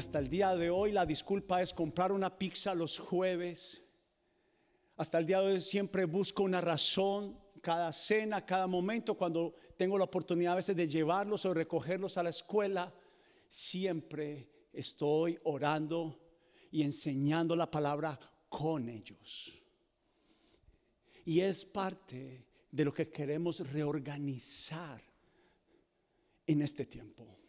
Hasta el día de hoy la disculpa es comprar una pizza los jueves. Hasta el día de hoy siempre busco una razón, cada cena, cada momento, cuando tengo la oportunidad a veces de llevarlos o recogerlos a la escuela, siempre estoy orando y enseñando la palabra con ellos. Y es parte de lo que queremos reorganizar en este tiempo.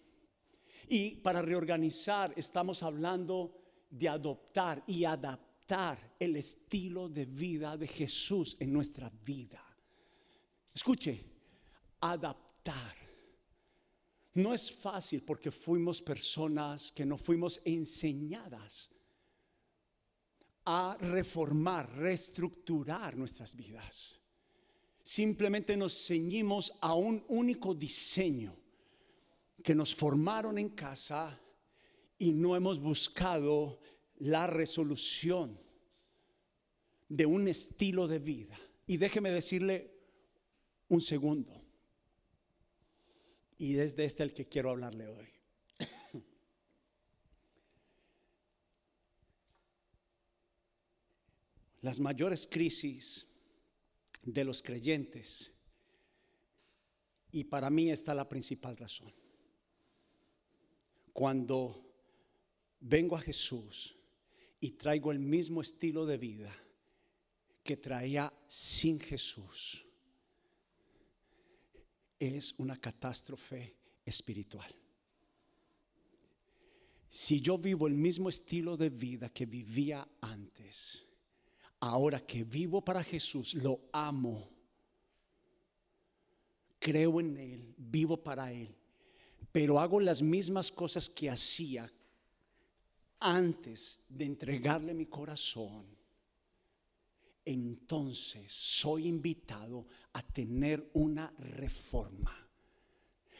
Y para reorganizar estamos hablando de adoptar y adaptar el estilo de vida de Jesús en nuestra vida. Escuche, adaptar. No es fácil porque fuimos personas que no fuimos enseñadas a reformar, reestructurar nuestras vidas. Simplemente nos ceñimos a un único diseño que nos formaron en casa y no hemos buscado la resolución de un estilo de vida. Y déjeme decirle un segundo. Y es de este el que quiero hablarle hoy. Las mayores crisis de los creyentes, y para mí está la principal razón. Cuando vengo a Jesús y traigo el mismo estilo de vida que traía sin Jesús, es una catástrofe espiritual. Si yo vivo el mismo estilo de vida que vivía antes, ahora que vivo para Jesús, lo amo, creo en Él, vivo para Él, pero hago las mismas cosas que hacía antes de entregarle mi corazón, entonces soy invitado a tener una reforma.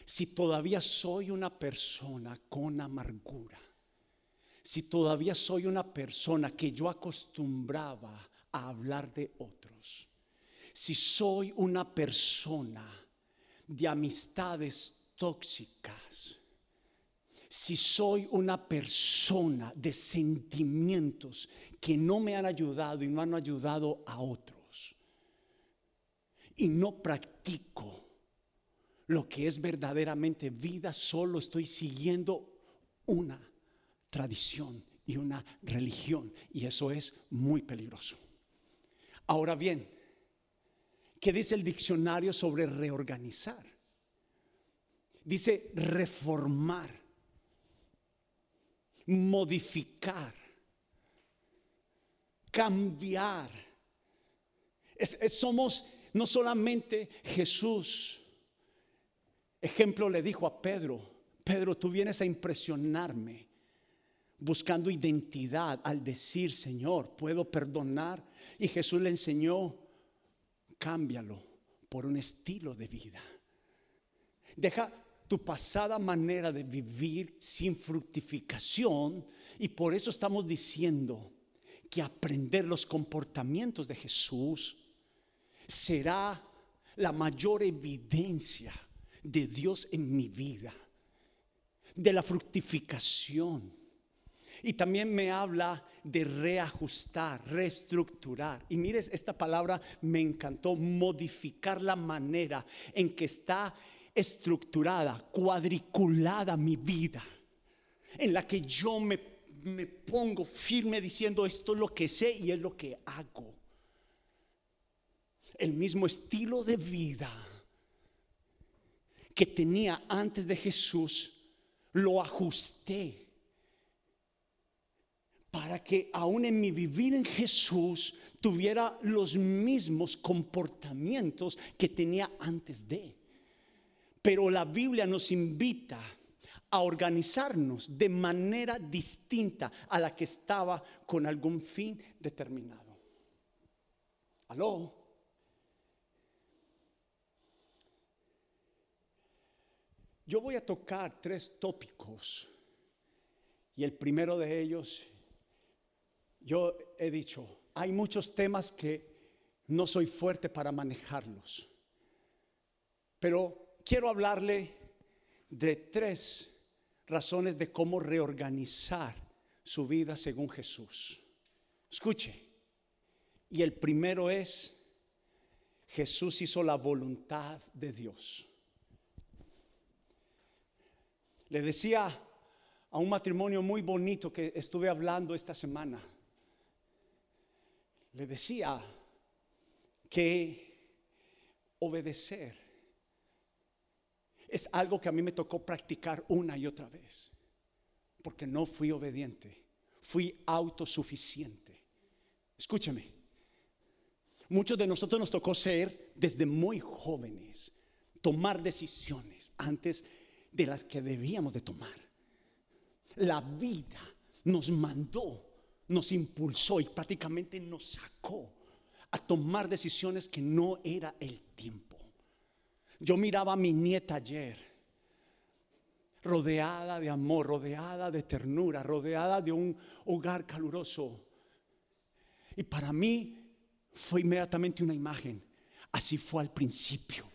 Si todavía soy una persona con amargura, si todavía soy una persona que yo acostumbraba a hablar de otros, si soy una persona de amistades tóxicas, si soy una persona de sentimientos que no me han ayudado y no han ayudado a otros, y no practico lo que es verdaderamente vida, solo estoy siguiendo una tradición y una religión, y eso es muy peligroso. Ahora bien, ¿qué dice el diccionario sobre reorganizar? Dice reformar, modificar, cambiar. somos no solamente Jesús. Ejemplo le dijo a Pedro, Pedro, tú vienes a impresionarme buscando identidad al decir, Señor, puedo perdonar. Y Jesús le enseñó, cámbialo por un estilo de vida. Deja tu pasada manera de vivir sin fructificación y por eso estamos diciendo que aprender los comportamientos de Jesús será la mayor evidencia de Dios en mi vida, de la fructificación y también me habla de reajustar, reestructurar. Y mires, esta palabra me encantó, modificar la manera en que está estructurada, cuadriculada mi vida, en la que yo me, me pongo firme diciendo esto es lo que sé y es lo que hago. El mismo estilo de vida que tenía antes de Jesús, lo ajusté para que aún en mi vivir en Jesús tuviera los mismos comportamientos que tenía antes de. Pero la Biblia nos invita a organizarnos de manera distinta a la que estaba con algún fin determinado. Aló. Yo voy a tocar tres tópicos y el primero de ellos yo he dicho, hay muchos temas que no soy fuerte para manejarlos, pero quiero hablarle de tres razones de cómo reorganizar su vida según Jesús. Escuche. Y el primero es, Jesús hizo la voluntad de Dios. Le decía a un matrimonio muy bonito que estuve hablando esta semana. Le decía que obedecer es algo que a mí me tocó practicar una y otra vez, porque no fui obediente, fui autosuficiente. Escúchame, muchos de nosotros nos tocó ser desde muy jóvenes, tomar decisiones antes de las que debíamos de tomar. La vida nos mandó, nos impulsó y prácticamente nos sacó a tomar decisiones que no era el tiempo. Yo miraba a mi nieta ayer, rodeada de amor, rodeada de ternura, rodeada de un hogar caluroso. Y para mí fue inmediatamente una imagen. Así fue al principio.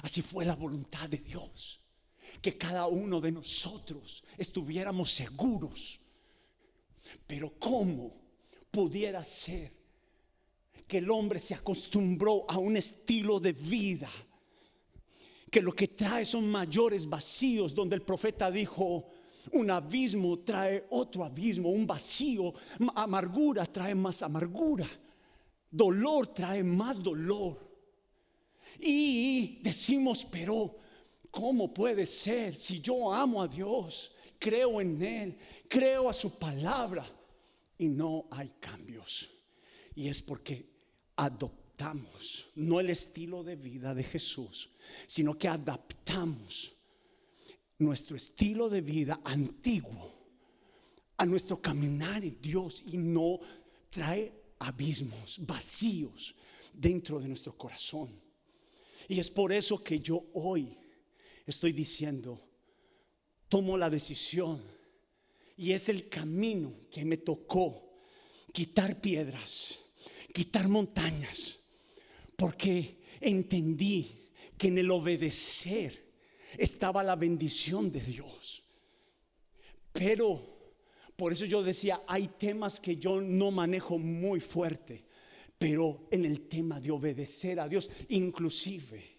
Así fue la voluntad de Dios. Que cada uno de nosotros estuviéramos seguros. Pero ¿cómo pudiera ser que el hombre se acostumbró a un estilo de vida que lo que trae son mayores vacíos, donde el profeta dijo, un abismo trae otro abismo, un vacío, amargura trae más amargura, dolor trae más dolor. Y decimos, pero ¿cómo puede ser si yo amo a Dios, creo en Él, creo a su palabra y no hay cambios? Y es porque adoptamos no el estilo de vida de Jesús, sino que adaptamos nuestro estilo de vida antiguo a nuestro caminar en Dios y no trae abismos, vacíos dentro de nuestro corazón. Y es por eso que yo hoy estoy diciendo, tomo la decisión y es el camino que me tocó quitar piedras, quitar montañas, porque entendí que en el obedecer estaba la bendición de Dios. Pero por eso yo decía, hay temas que yo no manejo muy fuerte, pero en el tema de obedecer a Dios, inclusive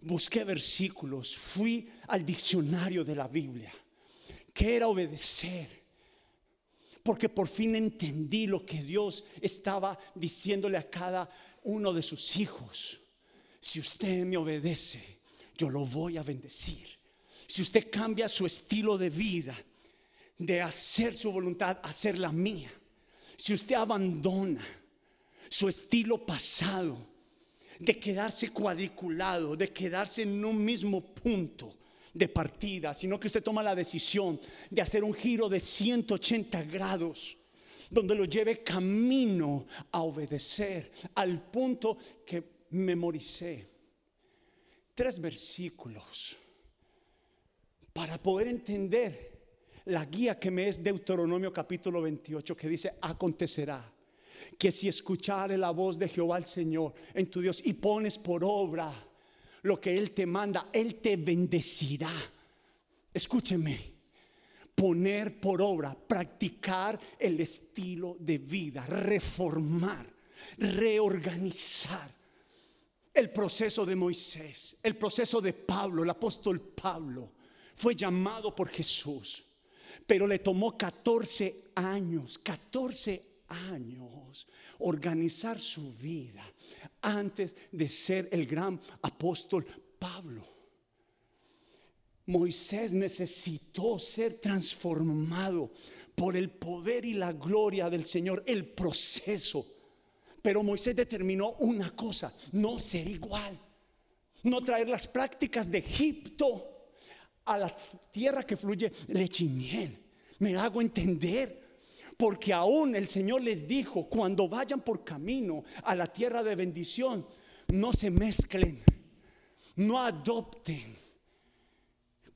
busqué versículos, fui al diccionario de la Biblia, que era obedecer. Porque por fin entendí lo que Dios estaba diciéndole a cada uno de sus hijos, si usted me obedece, yo lo voy a bendecir. Si usted cambia su estilo de vida, de hacer su voluntad, hacer la mía. Si usted abandona su estilo pasado, de quedarse cuadriculado, de quedarse en un mismo punto de partida, sino que usted toma la decisión de hacer un giro de 180 grados donde lo lleve camino a obedecer, al punto que memoricé tres versículos para poder entender la guía que me es Deuteronomio capítulo 28, que dice, acontecerá que si escuchare la voz de Jehová el Señor en tu Dios y pones por obra lo que Él te manda, Él te bendecirá. Escúcheme poner por obra, practicar el estilo de vida, reformar, reorganizar. El proceso de Moisés, el proceso de Pablo, el apóstol Pablo, fue llamado por Jesús, pero le tomó 14 años, 14 años organizar su vida antes de ser el gran apóstol Pablo. Moisés necesitó ser transformado por el poder y la gloria del Señor, el proceso. Pero Moisés determinó una cosa, no ser igual, no traer las prácticas de Egipto a la tierra que fluye leche y miel. Me hago entender. Porque aún el Señor les dijo, cuando vayan por camino a la tierra de bendición, no se mezclen, no adopten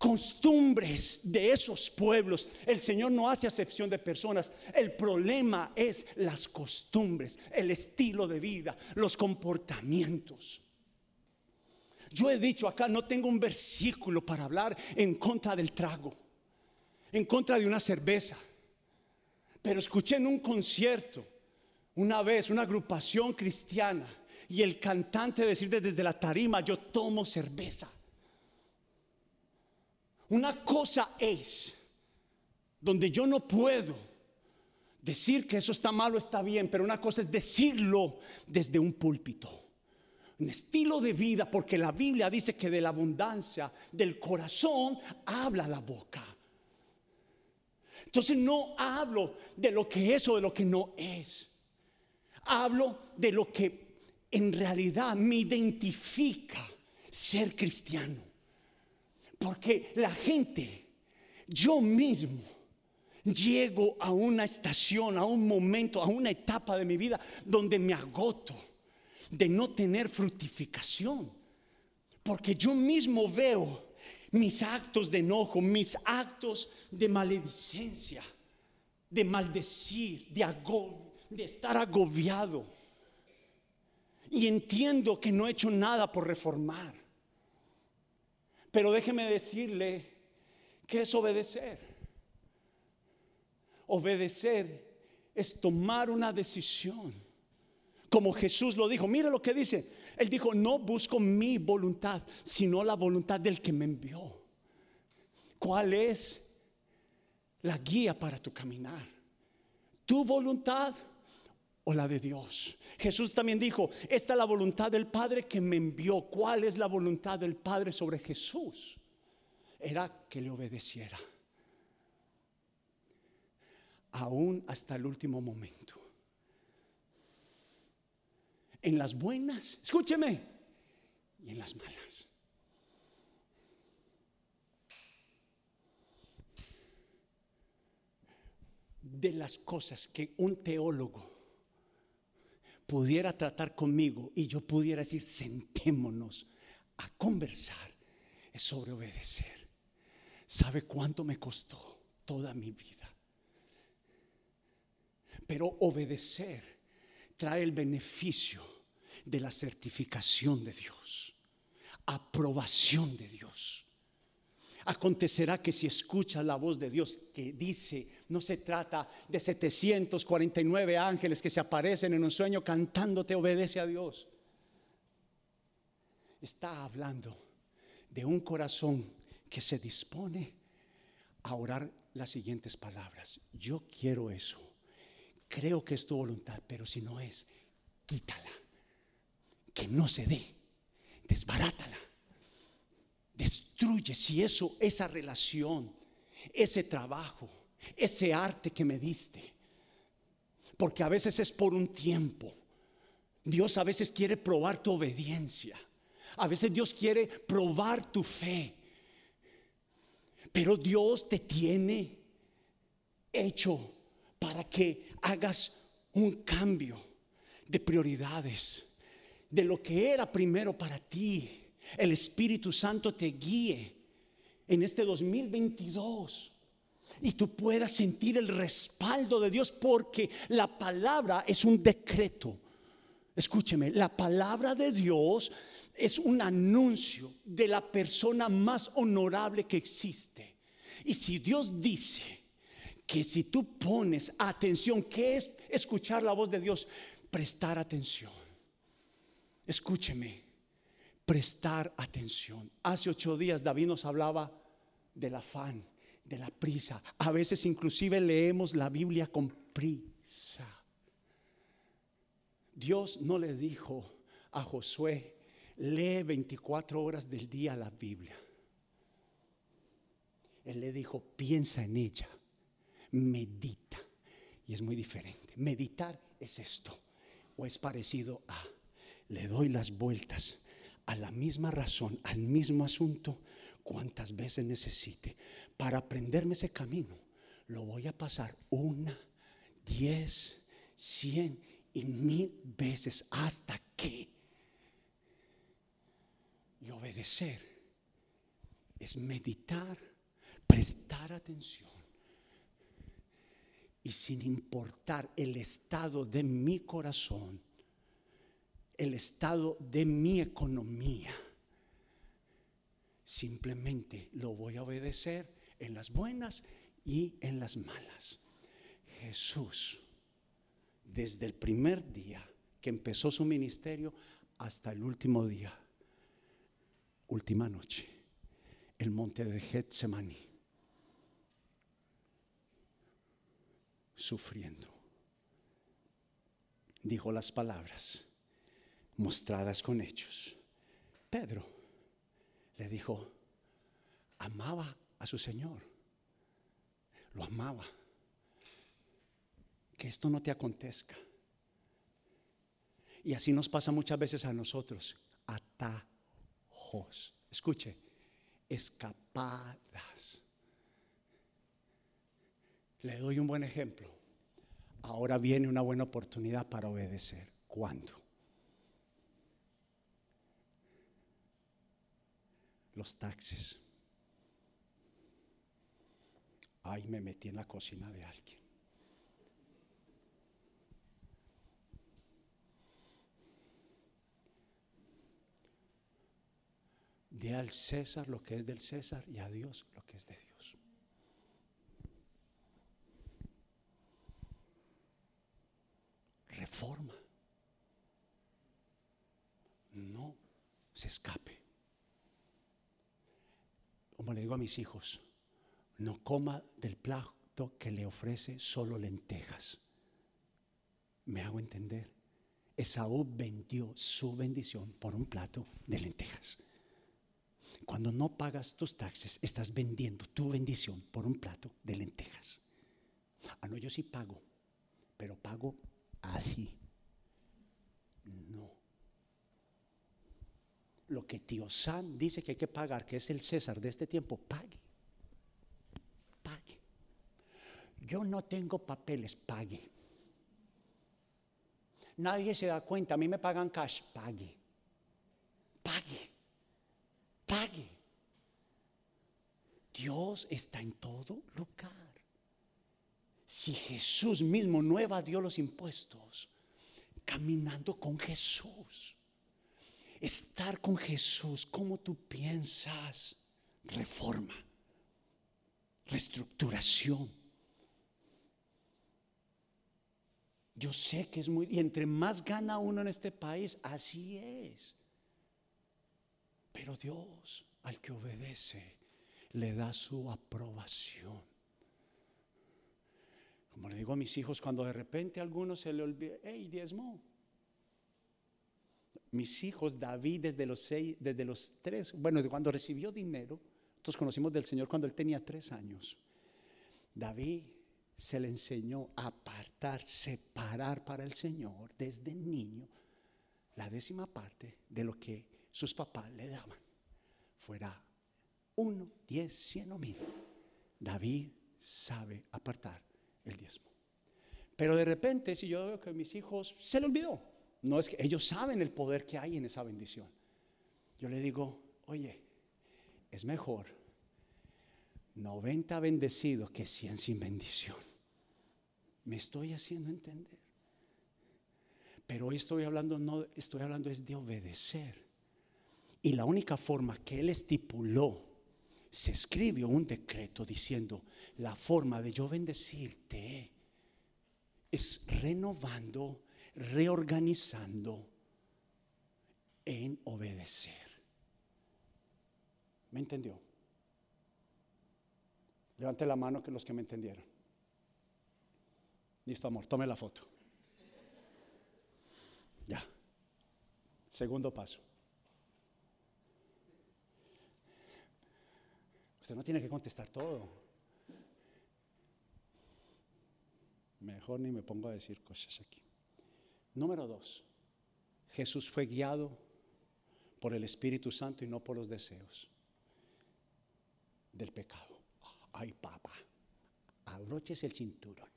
costumbres de esos pueblos. El Señor no hace acepción de personas. El problema es las costumbres, el estilo de vida, los comportamientos. Yo he dicho acá, no tengo un versículo para hablar en contra del trago. en contra de una cerveza. Pero escuché en un concierto una vez una agrupación cristiana y el cantante decir desde la tarima, yo tomo cerveza. Una cosa es donde yo no puedo decir que eso está malo, está bien, pero una cosa es decirlo desde un púlpito. Un estilo de vida, porque la Biblia dice que de la abundancia del corazón habla la boca. Entonces no hablo de lo que es o de lo que no es. Hablo de lo que en realidad me identifica ser cristiano. Porque la gente, yo mismo, llego a una estación, a un momento, a una etapa de mi vida donde me agoto de no tener fructificación. Porque yo mismo veo mis actos de enojo, mis actos de maledicencia, de maldecir, de, de estar agobiado. Y entiendo que no he hecho nada por reformar. Pero déjeme decirle que es obedecer. Obedecer es tomar una decisión. Como Jesús lo dijo, mire lo que dice. Él dijo, no busco mi voluntad, sino la voluntad del que me envió. ¿Cuál es la guía para tu caminar? ¿Tu voluntad o la de Dios? Jesús también dijo, esta es la voluntad del Padre que me envió. ¿Cuál es la voluntad del Padre sobre Jesús? Era que le obedeciera. Aún hasta el último momento en las buenas, escúcheme, y en las malas. De las cosas que un teólogo pudiera tratar conmigo y yo pudiera decir, sentémonos a conversar, es sobre obedecer. ¿Sabe cuánto me costó toda mi vida? Pero obedecer trae el beneficio de la certificación de Dios, aprobación de Dios. Acontecerá que si escuchas la voz de Dios que dice, no se trata de 749 ángeles que se aparecen en un sueño cantándote, obedece a Dios. Está hablando de un corazón que se dispone a orar las siguientes palabras. Yo quiero eso. Creo que es tu voluntad, pero si no es, quítala que no se dé. Desbarátala. Destruye si eso, esa relación, ese trabajo, ese arte que me diste. Porque a veces es por un tiempo. Dios a veces quiere probar tu obediencia. A veces Dios quiere probar tu fe. Pero Dios te tiene hecho para que hagas un cambio de prioridades de lo que era primero para ti. El Espíritu Santo te guíe en este 2022 y tú puedas sentir el respaldo de Dios porque la palabra es un decreto. Escúcheme, la palabra de Dios es un anuncio de la persona más honorable que existe. Y si Dios dice que si tú pones atención, ¿qué es escuchar la voz de Dios? Prestar atención. Escúcheme, prestar atención. Hace ocho días David nos hablaba del afán, de la prisa. A veces inclusive leemos la Biblia con prisa. Dios no le dijo a Josué, lee 24 horas del día la Biblia. Él le dijo, piensa en ella, medita. Y es muy diferente. Meditar es esto, o es parecido a le doy las vueltas a la misma razón, al mismo asunto, cuantas veces necesite. Para aprenderme ese camino, lo voy a pasar una, diez, cien y mil veces hasta que. Y obedecer es meditar, prestar atención. Y sin importar el estado de mi corazón, el estado de mi economía. Simplemente lo voy a obedecer en las buenas y en las malas. Jesús, desde el primer día que empezó su ministerio hasta el último día, última noche, el monte de Getsemaní, sufriendo, dijo las palabras mostradas con hechos. Pedro le dijo, amaba a su Señor, lo amaba, que esto no te acontezca. Y así nos pasa muchas veces a nosotros, atajos. Escuche, escapadas. Le doy un buen ejemplo. Ahora viene una buena oportunidad para obedecer. ¿Cuándo? Los taxis. Ay, me metí en la cocina de alguien. De al César lo que es del César y a Dios lo que es de Dios. Reforma. No se escape. Como le digo a mis hijos, no coma del plato que le ofrece solo lentejas. ¿Me hago entender? Esaú vendió su bendición por un plato de lentejas. Cuando no pagas tus taxes, estás vendiendo tu bendición por un plato de lentejas. Ah, no, yo sí pago, pero pago así. No. Lo que tío Sam dice que hay que pagar, que es el César de este tiempo, pague. Pague. Yo no tengo papeles, pague. Nadie se da cuenta, a mí me pagan cash, pague. Pague pague. Dios está en todo lugar. Si Jesús mismo no evadió los impuestos, caminando con Jesús, estar con Jesús, como tú piensas, reforma, reestructuración. Yo sé que es muy, y entre más gana uno en este país, así es. Pero Dios al que obedece le da su aprobación. Como le digo a mis hijos, cuando de repente a alguno se le olvida, hey, diezmo. Mis hijos, David, desde los seis, desde los tres, bueno, cuando recibió dinero, nosotros conocimos del Señor cuando él tenía tres años. David se le enseñó a apartar, separar para el Señor desde niño la décima parte de lo que sus papás le daban. Fuera uno, diez, cien o mil. David sabe apartar el diezmo. Pero de repente, si yo veo que mis hijos se le olvidó, no es que ellos saben el poder que hay en esa bendición. Yo le digo, oye, es mejor 90 bendecidos que 100 sin bendición. Me estoy haciendo entender. Pero hoy estoy hablando, no estoy hablando es de obedecer. Y la única forma que él estipuló, se escribió un decreto diciendo, la forma de yo bendecirte es renovando, reorganizando en obedecer. ¿Me entendió? Levante la mano que los que me entendieron. Listo, amor, tome la foto. Ya. Segundo paso. Usted no tiene que contestar todo. Mejor ni me pongo a decir cosas aquí. Número dos, Jesús fue guiado por el Espíritu Santo y no por los deseos del pecado. Ay, papá, abroches el cinturón.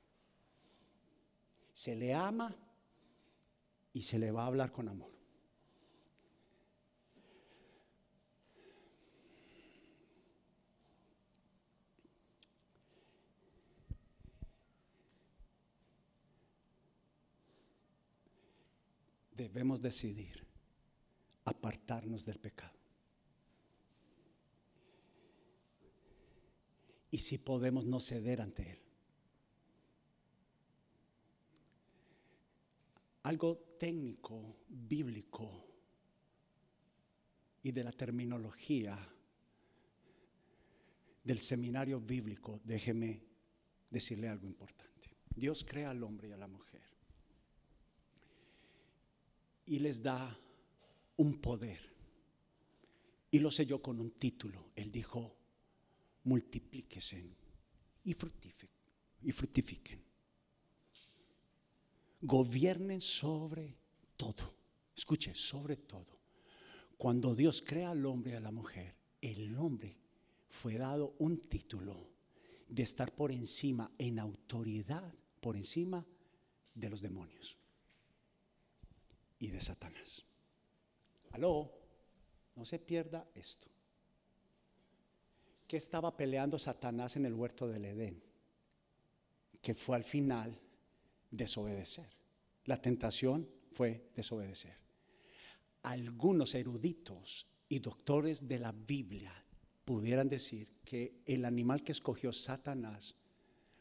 Se le ama y se le va a hablar con amor. Debemos decidir apartarnos del pecado. y si podemos no ceder ante Él. Algo técnico, bíblico y de la terminología del seminario bíblico, déjeme decirle algo importante. Dios crea al hombre y a la mujer y les da un poder. Y lo selló con un título. Él dijo, multiplíquese y fructifiquen. Y fructifiquen. Gobiernen sobre todo. Escuche, sobre todo. Cuando Dios crea al hombre y a la mujer, el hombre fue dado un título de estar por encima, en autoridad, por encima de los demonios y de Satanás. Aló, no se pierda esto. ¿Qué estaba peleando Satanás en el huerto del Edén? Que fue al final desobedecer. La tentación fue desobedecer. Algunos eruditos y doctores de la Biblia pudieran decir que el animal que escogió Satanás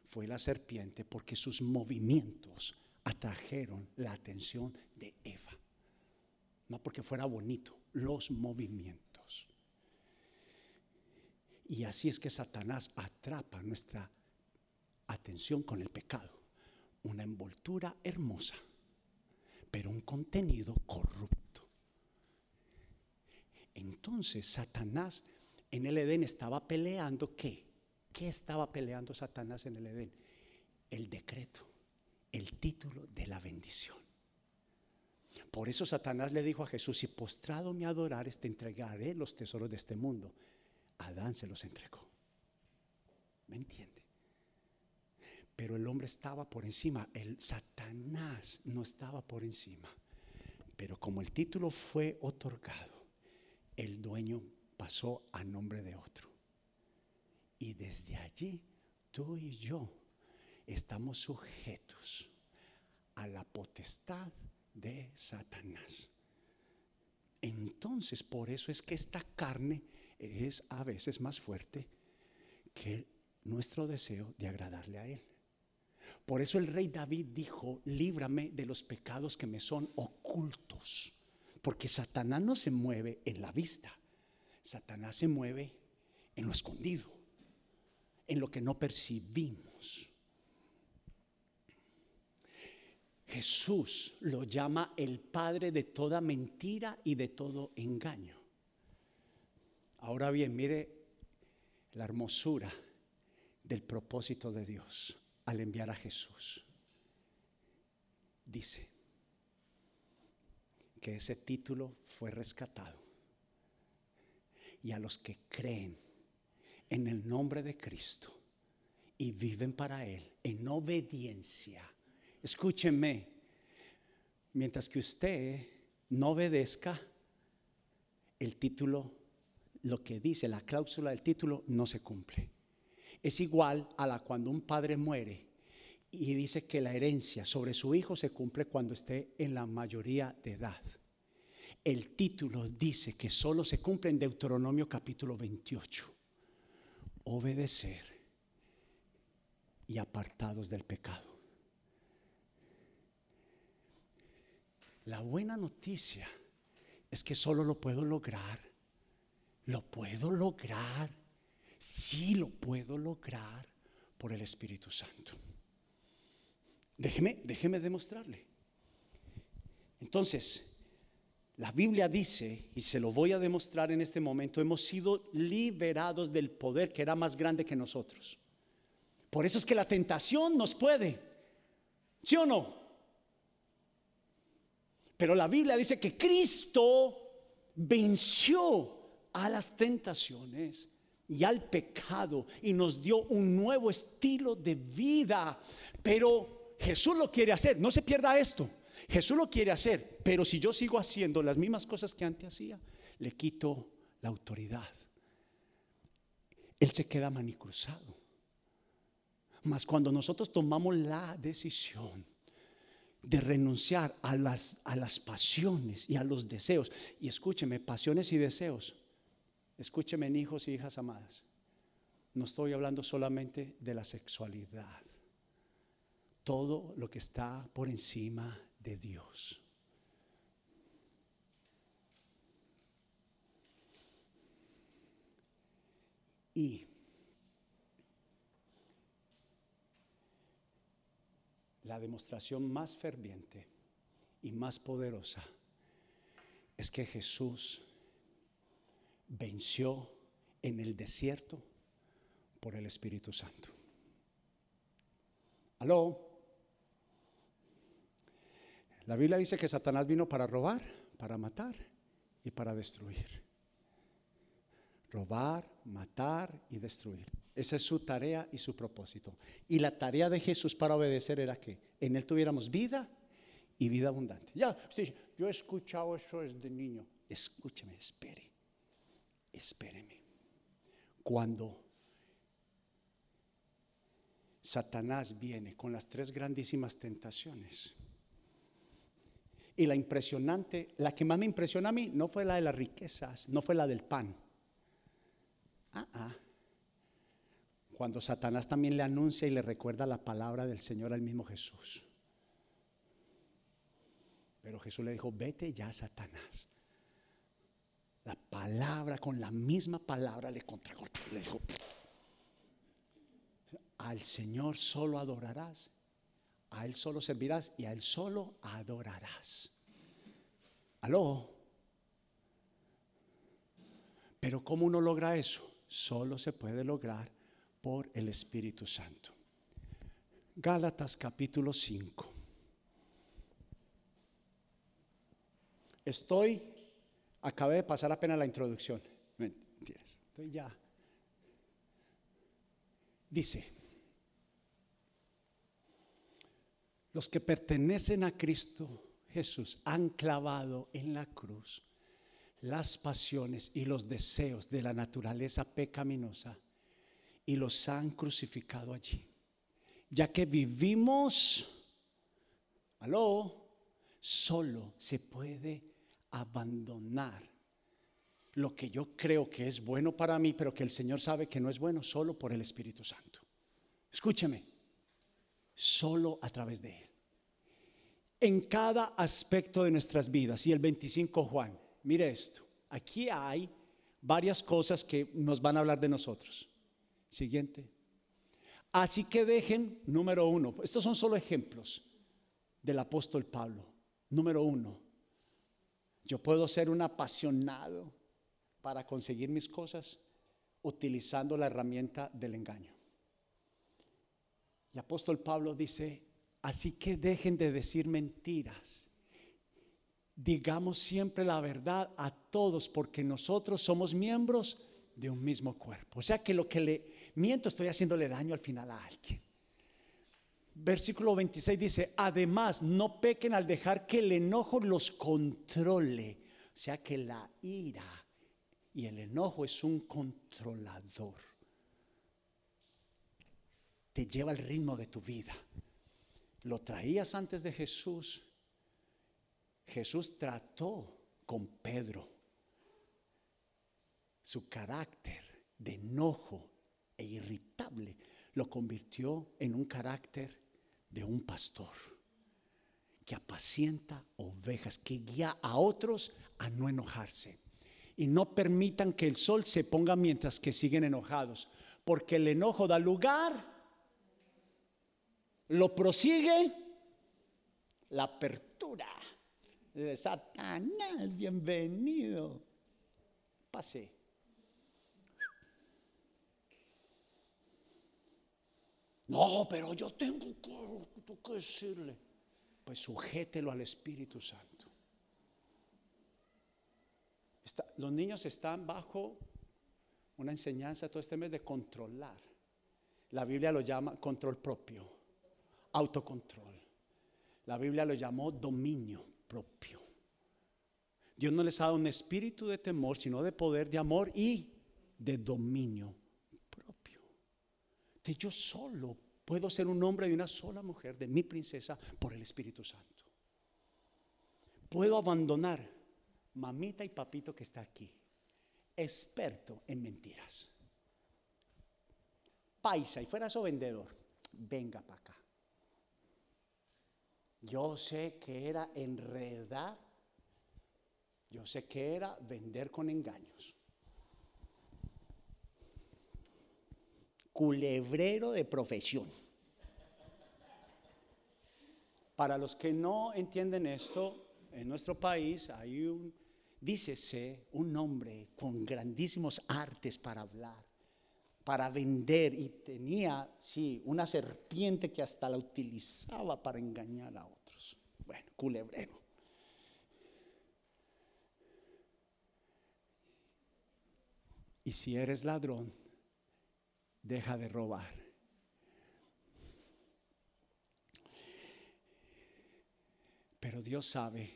fue la serpiente porque sus movimientos atrajeron la atención de Eva. No porque fuera bonito, los movimientos. Y así es que Satanás atrapa nuestra atención con el pecado. Una envoltura hermosa, pero un contenido corrupto. Entonces Satanás en el Edén estaba peleando qué? ¿Qué estaba peleando Satanás en el Edén? El decreto el título de la bendición. Por eso Satanás le dijo a Jesús, si postrado me adorares, te entregaré los tesoros de este mundo. Adán se los entregó. ¿Me entiende? Pero el hombre estaba por encima, el Satanás no estaba por encima. Pero como el título fue otorgado, el dueño pasó a nombre de otro. Y desde allí, tú y yo estamos sujetos a la potestad de Satanás. Entonces, por eso es que esta carne es a veces más fuerte que nuestro deseo de agradarle a Él. Por eso el rey David dijo, líbrame de los pecados que me son ocultos. Porque Satanás no se mueve en la vista, Satanás se mueve en lo escondido, en lo que no percibimos. Jesús lo llama el padre de toda mentira y de todo engaño. Ahora bien, mire la hermosura del propósito de Dios al enviar a Jesús. Dice que ese título fue rescatado y a los que creen en el nombre de Cristo y viven para Él en obediencia Escúchenme, mientras que usted no obedezca, el título, lo que dice la cláusula del título, no se cumple. Es igual a la cuando un padre muere y dice que la herencia sobre su hijo se cumple cuando esté en la mayoría de edad. El título dice que solo se cumple en Deuteronomio capítulo 28. Obedecer y apartados del pecado. La buena noticia es que solo lo puedo lograr. Lo puedo lograr. Sí lo puedo lograr por el Espíritu Santo. Déjeme, déjeme demostrarle. Entonces, la Biblia dice, y se lo voy a demostrar en este momento, hemos sido liberados del poder que era más grande que nosotros. Por eso es que la tentación nos puede. ¿Sí o no? Pero la Biblia dice que Cristo venció a las tentaciones y al pecado y nos dio un nuevo estilo de vida. Pero Jesús lo quiere hacer, no se pierda esto. Jesús lo quiere hacer, pero si yo sigo haciendo las mismas cosas que antes hacía, le quito la autoridad. Él se queda manicruzado. Mas cuando nosotros tomamos la decisión de renunciar a las, a las pasiones y a los deseos. Y escúcheme, pasiones y deseos. Escúcheme, hijos y hijas amadas. no estoy hablando solamente de la sexualidad, todo lo que está por encima de Dios. Y la demostración más ferviente y más poderosa es que Jesús venció en el desierto por el Espíritu Santo. ¿Aló? La Biblia dice que Satanás vino para robar, para matar y para destruir. Robar, matar y destruir. Esa es su tarea y su propósito. Y la tarea de Jesús para obedecer era que en Él tuviéramos vida y vida abundante. Ya, yo he escuchado eso desde niño. Escúcheme, espere, espéreme. Cuando Satanás viene con las tres grandísimas tentaciones, y la impresionante, la que más me impresiona a mí, no fue la de las riquezas, no fue la del pan. Ah, ah. Cuando Satanás también le anuncia y le recuerda la palabra del Señor al mismo Jesús. Pero Jesús le dijo, vete ya, Satanás. La palabra, con la misma palabra le contragolpeó. Le dijo, al Señor solo adorarás, a Él solo servirás y a Él solo adorarás. Aló. Pero ¿cómo uno logra eso? Solo se puede lograr por el Espíritu Santo. Gálatas capítulo 5. Estoy, acabé de pasar apenas la introducción. Mentiras, estoy ya. Dice, los que pertenecen a Cristo Jesús han clavado en la cruz las pasiones y los deseos de la naturaleza pecaminosa y los han crucificado allí. Ya que vivimos, aló, solo se puede abandonar lo que yo creo que es bueno para mí, pero que el Señor sabe que no es bueno, solo por el Espíritu Santo. Escúcheme, solo a través de Él. En cada aspecto de nuestras vidas. Y el 25 Juan, mire esto, aquí hay varias cosas que nos van a hablar de nosotros. Siguiente. Así que dejen, número uno, estos son solo ejemplos del apóstol Pablo. Número uno, yo puedo ser un apasionado para conseguir mis cosas utilizando la herramienta del engaño. Y apóstol Pablo dice, así que dejen de decir mentiras. Digamos siempre la verdad a todos porque nosotros somos miembros de un mismo cuerpo. O sea que lo que le miento estoy haciéndole daño al final a alguien versículo 26 dice, además no pequen al dejar que el enojo los controle. O sea que la ira y el enojo es un controlador. Te lleva al ritmo de tu vida. Lo traías antes de Jesús. Jesús trató con Pedro su carácter de enojo e irritable lo convirtió en un carácter de un pastor que apacienta ovejas, que guía a otros a no enojarse. Y no permitan que el sol se ponga mientras que siguen enojados, porque el enojo da lugar, lo prosigue la apertura de Satanás, bienvenido. Pase. No, pero yo tengo que, decirle. Pues sujételo al Espíritu Santo. los niños están bajo una enseñanza todo este mes de controlar. La Biblia lo llama control propio, autocontrol. La Biblia lo llamó dominio propio. Dios no les ha dado un espíritu de temor, sino de poder, de amor y de dominio yo solo puedo ser un hombre de una sola mujer, de mi princesa, por el Espíritu Santo. Puedo abandonar mamita y papito que está aquí, experto en mentiras. paisa y fuera su vendedor, venga para acá. Yo sé que era enredar, yo sé que era vender con engaños. Culebrero de profesión. Para los que no entienden esto, en nuestro país hay un, dícese, un hombre con grandísimos artes para hablar, para vender y tenía, sí, una serpiente que hasta la utilizaba para engañar a otros. Bueno, culebrero. Y si eres ladrón, deja de robar. Pero Dios sabe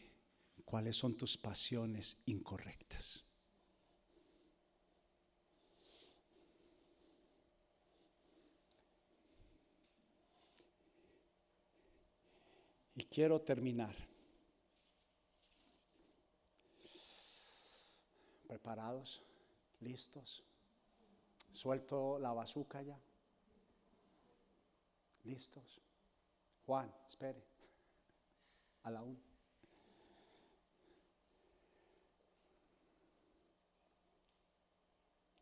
cuáles son tus pasiones incorrectas. Y quiero terminar. ¿Preparados? ¿Listos? ¿Suelto la bazuca ya? ¿Listos? Juan, espere. A la una.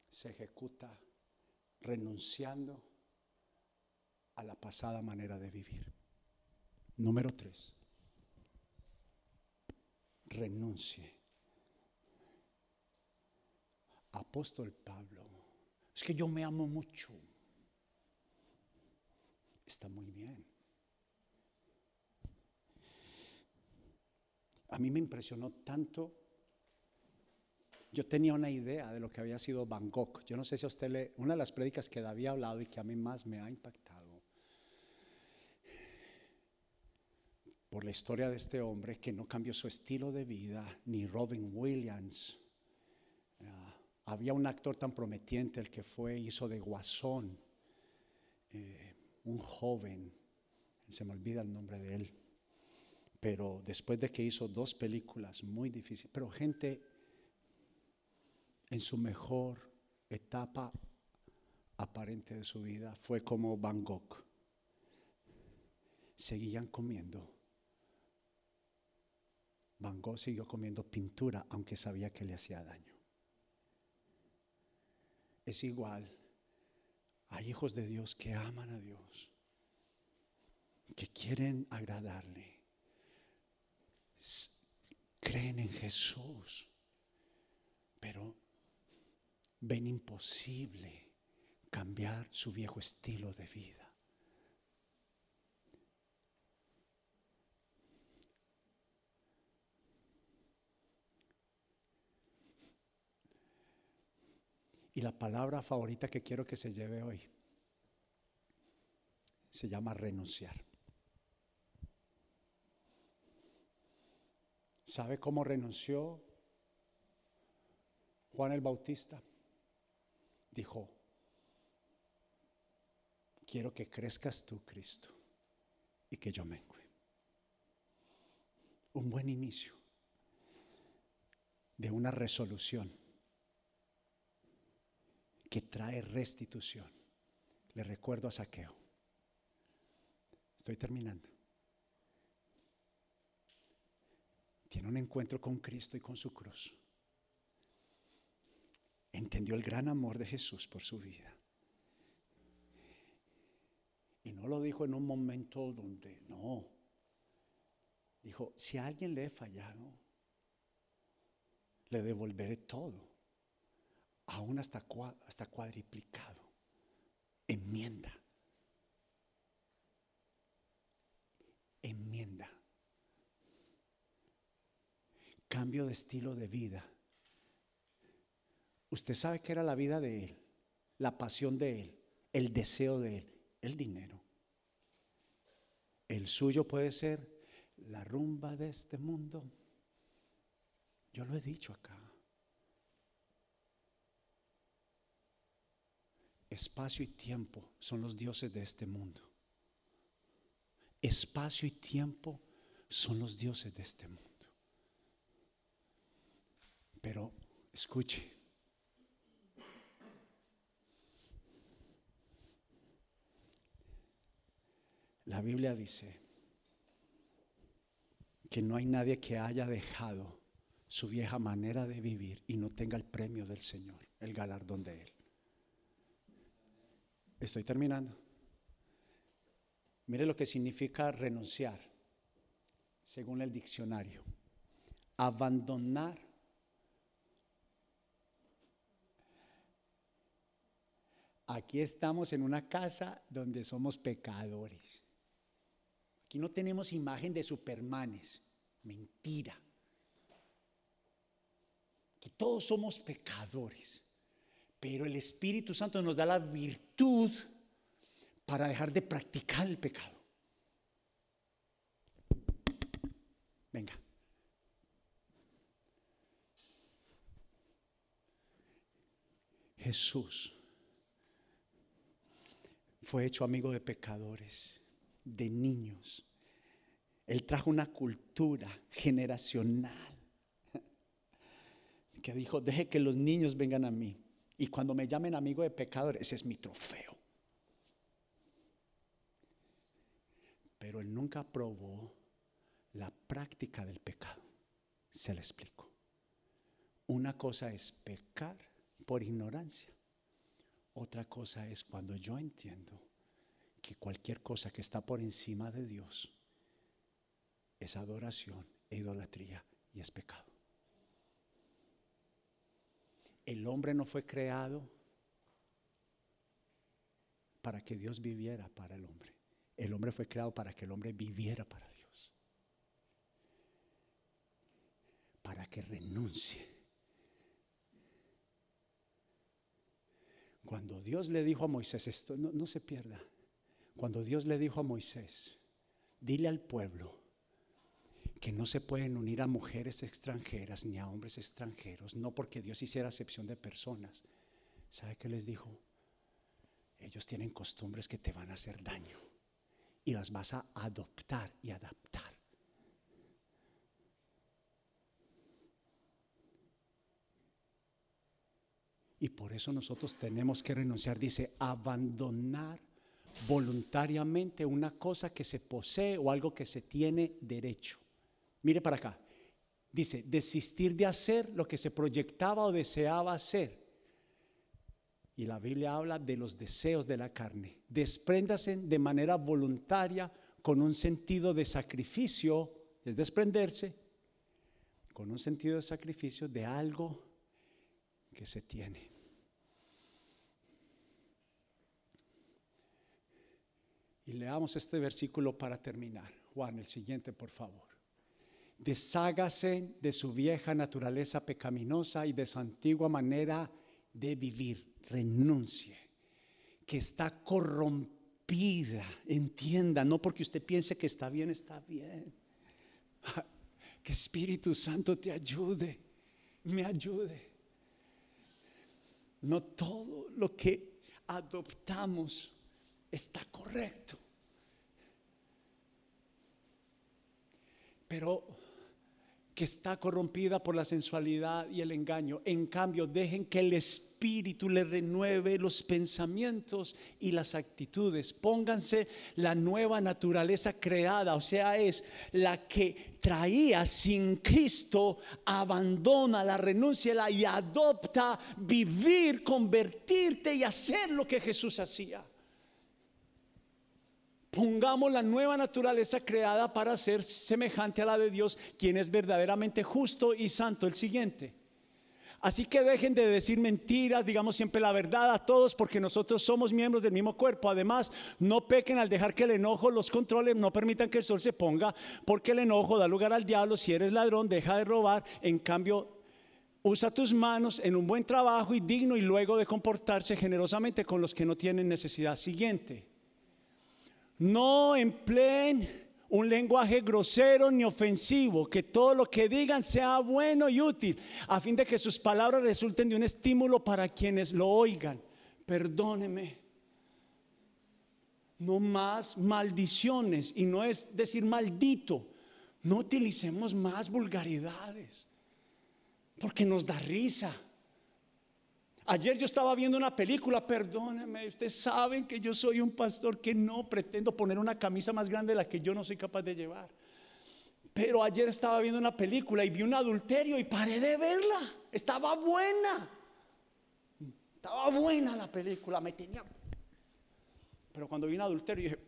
Se ejecuta renunciando a la pasada manera de vivir. Número tres, renuncie. Apóstol Pablo, es que yo me amo mucho. Está muy bien. A mí me impresionó tanto. Yo tenía una idea de lo que había sido Bangkok. Yo no sé si a usted le. Una de las prédicas que había hablado y que a mí más me ha impactado por la historia de este hombre que no cambió su estilo de vida, ni Robin Williams. Había un actor tan prometiente, el que fue, hizo de Guasón, eh, un joven, se me olvida el nombre de él, pero después de que hizo dos películas muy difíciles, pero gente en su mejor etapa aparente de su vida fue como Van Gogh. Seguían comiendo Van Gogh siguió comiendo pintura aunque sabía que le hacía daño. Es igual. Hay hijos de Dios que aman a Dios, que quieren agradarle, creen en Jesús, pero ven imposible cambiar su viejo estilo de vida. Y la palabra favorita que quiero que se lleve hoy se llama renunciar. ¿Sabe cómo renunció Juan el Bautista? Dijo, quiero que crezcas tú, Cristo, y que yo mengue. Un buen inicio de una resolución que trae restitución. Le recuerdo a Saqueo. Estoy terminando. Tiene un encuentro con Cristo y con su cruz. Entendió el gran amor de Jesús por su vida. Y no lo dijo en un momento donde, no. Dijo, si a alguien le he fallado, le devolveré todo aún hasta, hasta cuadriplicado. Enmienda. Enmienda. Cambio de estilo de vida. Usted sabe que era la vida de él, la pasión de él, el deseo de él, el dinero. El suyo puede ser la rumba de este mundo. Yo lo he dicho acá. Espacio y tiempo son los dioses de este mundo. Espacio y tiempo son los dioses de este mundo. Pero escuche. La Biblia dice que no hay nadie que haya dejado su vieja manera de vivir y no tenga el premio del Señor, el galardón de Él. Estoy terminando. Mire lo que significa renunciar, según el diccionario. Abandonar Aquí estamos en una casa donde somos pecadores. Aquí no tenemos imagen de supermanes. Mentira. Aquí todos somos pecadores. Pero el Espíritu Santo nos da la virtud para dejar de practicar el pecado. Venga. Jesús fue hecho amigo de pecadores, de niños. Él trajo una cultura generacional que dijo, deje que los niños vengan a mí. Y cuando me llamen amigo de pecadores, ese es mi trofeo. Pero él nunca probó la práctica del pecado. Se le explico. Una cosa es pecar por ignorancia. Otra cosa es cuando yo entiendo que cualquier cosa que está por encima de Dios es adoración e idolatría y es pecado. El hombre no fue creado para que Dios viviera para el hombre. El hombre fue creado para que el hombre viviera para Dios. Para que renuncie Cuando Dios le dijo a Moisés, esto no, se pierda, cuando Dios le dijo a Moisés, dile al pueblo que no se pueden unir a mujeres extranjeras ni a hombres extranjeros, no porque Dios hiciera acepción de personas. ¿Sabe qué les dijo? Ellos tienen costumbres que te van a hacer daño y las vas a adoptar y adaptar. Y por eso nosotros tenemos que renunciar, dice, abandonar voluntariamente una cosa que se posee o algo que se tiene derecho. Mire para acá. Dice, desistir de hacer lo que se proyectaba o deseaba hacer. Y la Biblia habla de los deseos de la carne. Despréndase de manera voluntaria con un sentido de sacrificio, es desprenderse, con un sentido de sacrificio de algo que se tiene. Y leamos este versículo para terminar. Juan, el siguiente, por favor. Deshágase de su vieja naturaleza pecaminosa y de su antigua manera de vivir. Renuncie, que está corrompida. Entienda, no porque usted piense que está bien, está bien. Que Espíritu Santo te ayude, me ayude no todo lo que adoptamos está correcto. Pero que está corrompida por la sensualidad y el engaño. En cambio, dejen que el Espíritu le renueve los pensamientos y las actitudes. Pónganse la nueva naturaleza creada, o sea, es la que traía sin Cristo, abandona la renuncia y adopta vivir, convertirte y hacer lo que Jesús hacía. Pongamos la nueva naturaleza creada para ser semejante a la de Dios, quien es verdaderamente justo y santo. El siguiente. Así que dejen de decir mentiras, digamos siempre la verdad a todos, porque nosotros somos miembros del mismo cuerpo. Además, no pequen al dejar que el enojo los controle, no permitan que el sol se ponga, porque el enojo da lugar al diablo. Si eres ladrón, deja de robar. En cambio, usa tus manos en un buen trabajo y digno y luego de comportarse generosamente con los que no tienen necesidad. Siguiente. No empleen un lenguaje grosero ni ofensivo, que todo lo que digan sea bueno y útil, a fin de que sus palabras resulten de un estímulo para quienes lo oigan. Perdóneme. No más maldiciones, y no es decir maldito. No utilicemos más vulgaridades, porque nos da risa. Ayer yo estaba viendo una película, perdónenme, ustedes saben que yo soy un pastor que no pretendo poner una camisa más grande de la que yo no soy capaz de llevar. Pero ayer estaba viendo una película y vi un adulterio y paré de verla. Estaba buena. Estaba buena la película, me tenía. Pero cuando vi un adulterio dije,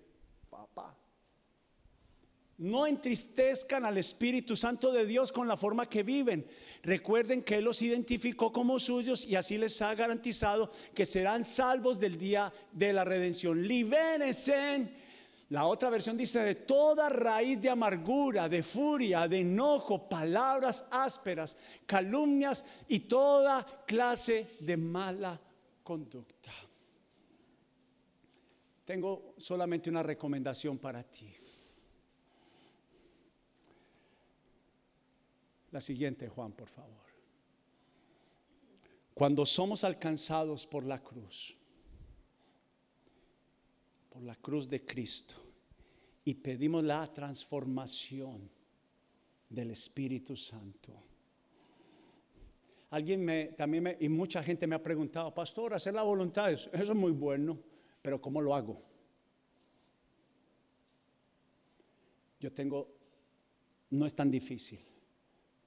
no entristezcan al Espíritu Santo de Dios con la forma que viven. Recuerden que Él los identificó como suyos y así les ha garantizado que serán salvos del día de la redención. Libérense. La otra versión dice de toda raíz de amargura, de furia, de enojo, palabras ásperas, calumnias y toda clase de mala conducta. Tengo solamente una recomendación para ti. La siguiente, Juan, por favor. Cuando somos alcanzados por la cruz, por la cruz de Cristo, y pedimos la transformación del Espíritu Santo. Alguien me, también me, y mucha gente me ha preguntado, pastor, hacer la voluntad, eso es muy bueno, pero ¿cómo lo hago? Yo tengo, no es tan difícil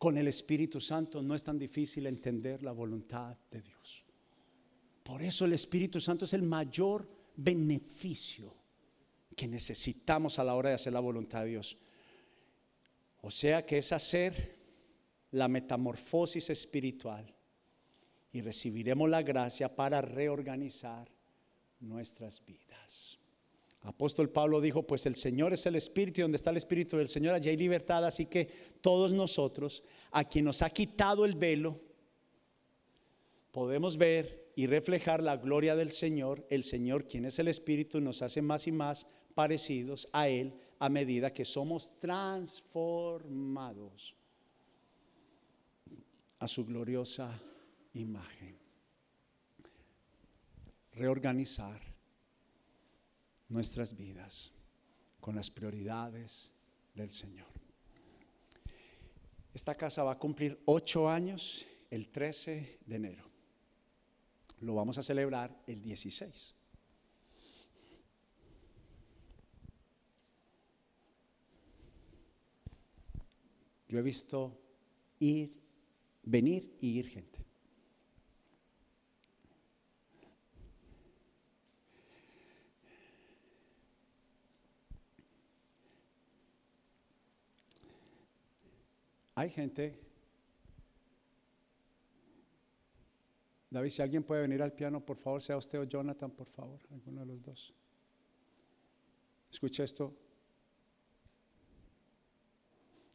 con el Espíritu Santo no es tan difícil entender la voluntad de Dios. Por eso el Espíritu Santo es el mayor beneficio que necesitamos a la hora de hacer la voluntad de Dios. O sea que es hacer la metamorfosis espiritual y recibiremos la gracia para reorganizar nuestras vidas. Apóstol Pablo dijo, pues el Señor es el Espíritu y donde está el Espíritu del Señor allí hay libertad, así que todos nosotros, a quien nos ha quitado el velo, podemos ver y reflejar la gloria del Señor. El Señor, quien es el Espíritu, nos hace más y más parecidos a Él a medida que somos transformados a su gloriosa imagen. Reorganizar nuestras vidas con las prioridades del Señor. Esta casa va a cumplir ocho años el 13 de enero. Lo vamos a celebrar el 16. Yo he visto ir, venir y ir gente. Hay gente. David, si alguien puede venir al piano, por favor, sea usted o Jonathan, por favor, alguno de los dos. Escucha esto.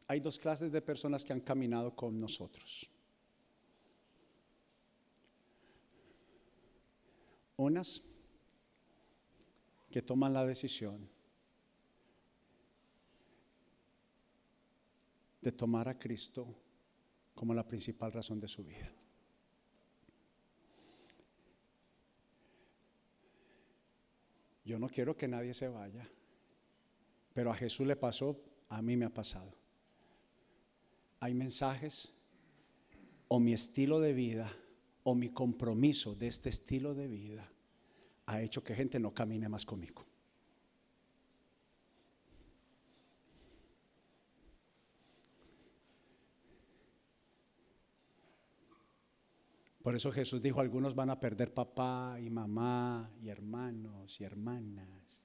Hay dos clases de personas que han caminado con nosotros. Unas que toman la decisión de tomar a Cristo como la principal razón de su vida. Yo no quiero que nadie se vaya, pero a Jesús le pasó, a mí me ha pasado. Hay mensajes o mi estilo de vida o mi compromiso de este estilo de vida ha hecho que gente no camine más conmigo. Por eso Jesús dijo, algunos van a perder papá y mamá y hermanos y hermanas.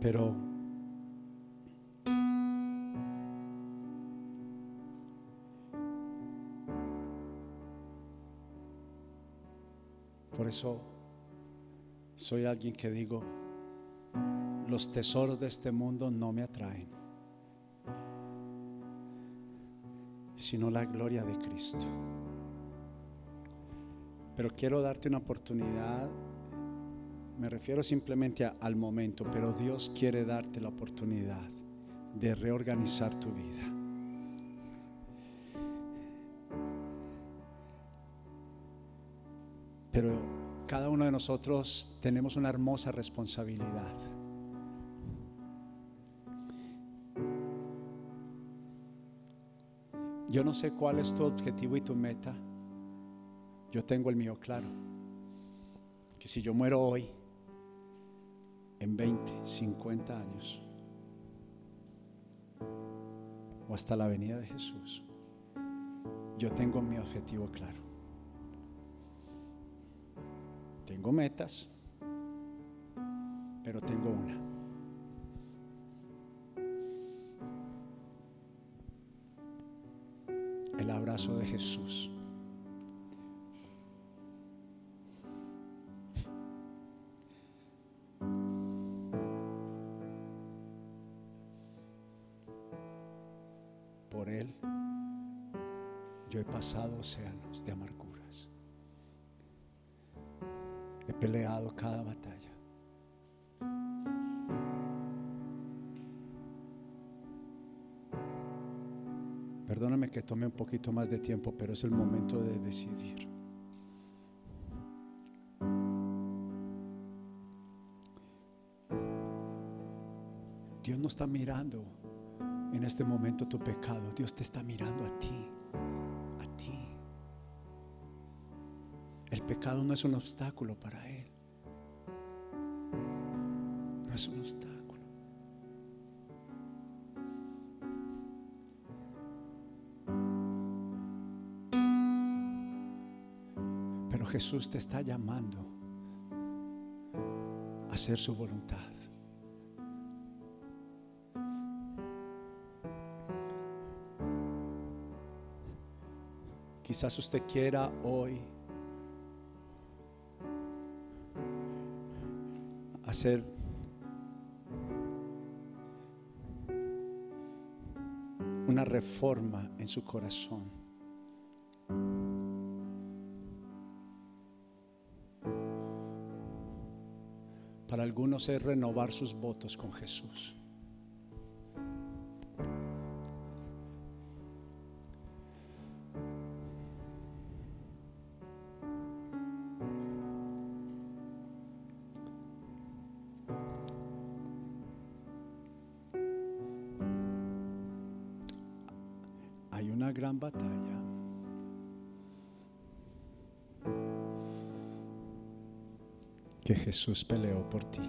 Pero eso soy alguien que digo, los tesoros de este mundo no me atraen, sino la gloria de Cristo. Pero quiero darte una oportunidad, me refiero simplemente al momento, pero Dios quiere darte la oportunidad de reorganizar tu vida. Nosotros tenemos una hermosa responsabilidad. Yo no sé cuál es tu objetivo y tu meta. Yo tengo el mío claro. Que si yo muero hoy, en 20, 50 años, o hasta la venida de Jesús, yo tengo mi objetivo claro. Metas, pero tengo una. El abrazo de Jesús. Que tome un poquito más de tiempo, pero es el momento de decidir. Dios no está mirando en este momento tu pecado. Dios te está mirando a ti. A ti. El pecado no es un obstáculo para Él. Pero Jesús te está llamando a hacer su voluntad. Quizás usted quiera hoy hacer una reforma en su corazón. Algunos es renovar sus votos con Jesús. Jesús peleó por ti.